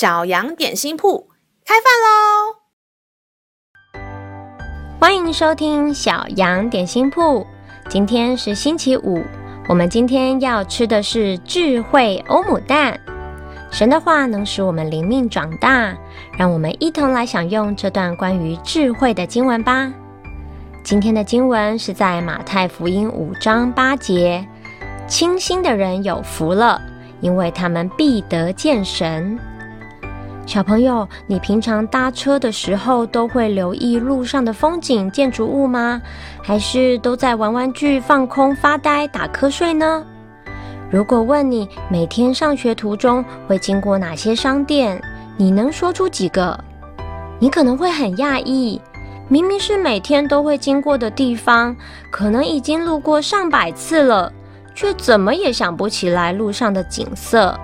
小羊点心铺开饭喽！欢迎收听小羊点心铺。今天是星期五，我们今天要吃的是智慧欧姆蛋。神的话能使我们灵命长大，让我们一同来享用这段关于智慧的经文吧。今天的经文是在马太福音五章八节：“清心的人有福了，因为他们必得见神。”小朋友，你平常搭车的时候都会留意路上的风景、建筑物吗？还是都在玩玩具、放空、发呆、打瞌睡呢？如果问你每天上学途中会经过哪些商店，你能说出几个？你可能会很讶异，明明是每天都会经过的地方，可能已经路过上百次了，却怎么也想不起来路上的景色。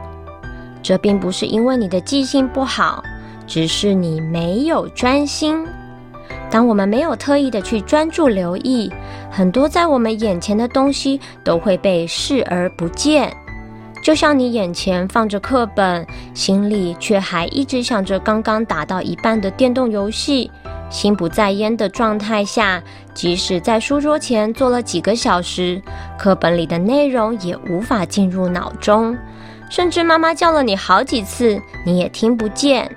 这并不是因为你的记性不好，只是你没有专心。当我们没有特意的去专注留意，很多在我们眼前的东西都会被视而不见。就像你眼前放着课本，心里却还一直想着刚刚打到一半的电动游戏，心不在焉的状态下，即使在书桌前坐了几个小时，课本里的内容也无法进入脑中。甚至妈妈叫了你好几次，你也听不见。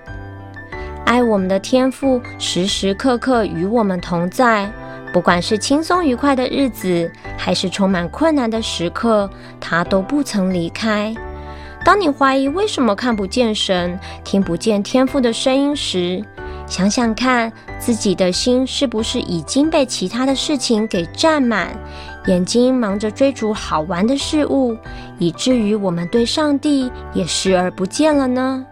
爱我们的天父时时刻刻与我们同在，不管是轻松愉快的日子，还是充满困难的时刻，他都不曾离开。当你怀疑为什么看不见神，听不见天父的声音时，想想看，自己的心是不是已经被其他的事情给占满？眼睛忙着追逐好玩的事物，以至于我们对上帝也视而不见了呢？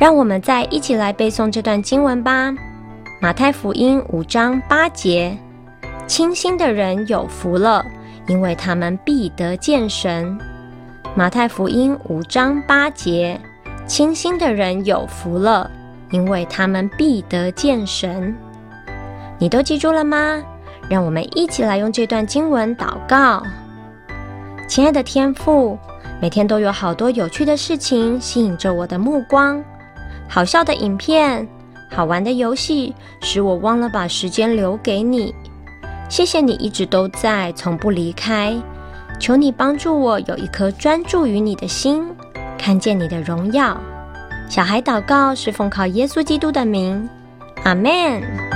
让我们再一起来背诵这段经文吧。马太福音五章八节：清心的人有福了，因为他们必得见神。马太福音五章八节：清心的人有福了，因为他们必得见神。你都记住了吗？让我们一起来用这段经文祷告。亲爱的天父，每天都有好多有趣的事情吸引着我的目光，好笑的影片、好玩的游戏，使我忘了把时间留给你。谢谢你一直都在，从不离开。求你帮助我有一颗专注于你的心，看见你的荣耀。小孩祷告是奉靠耶稣基督的名，阿门。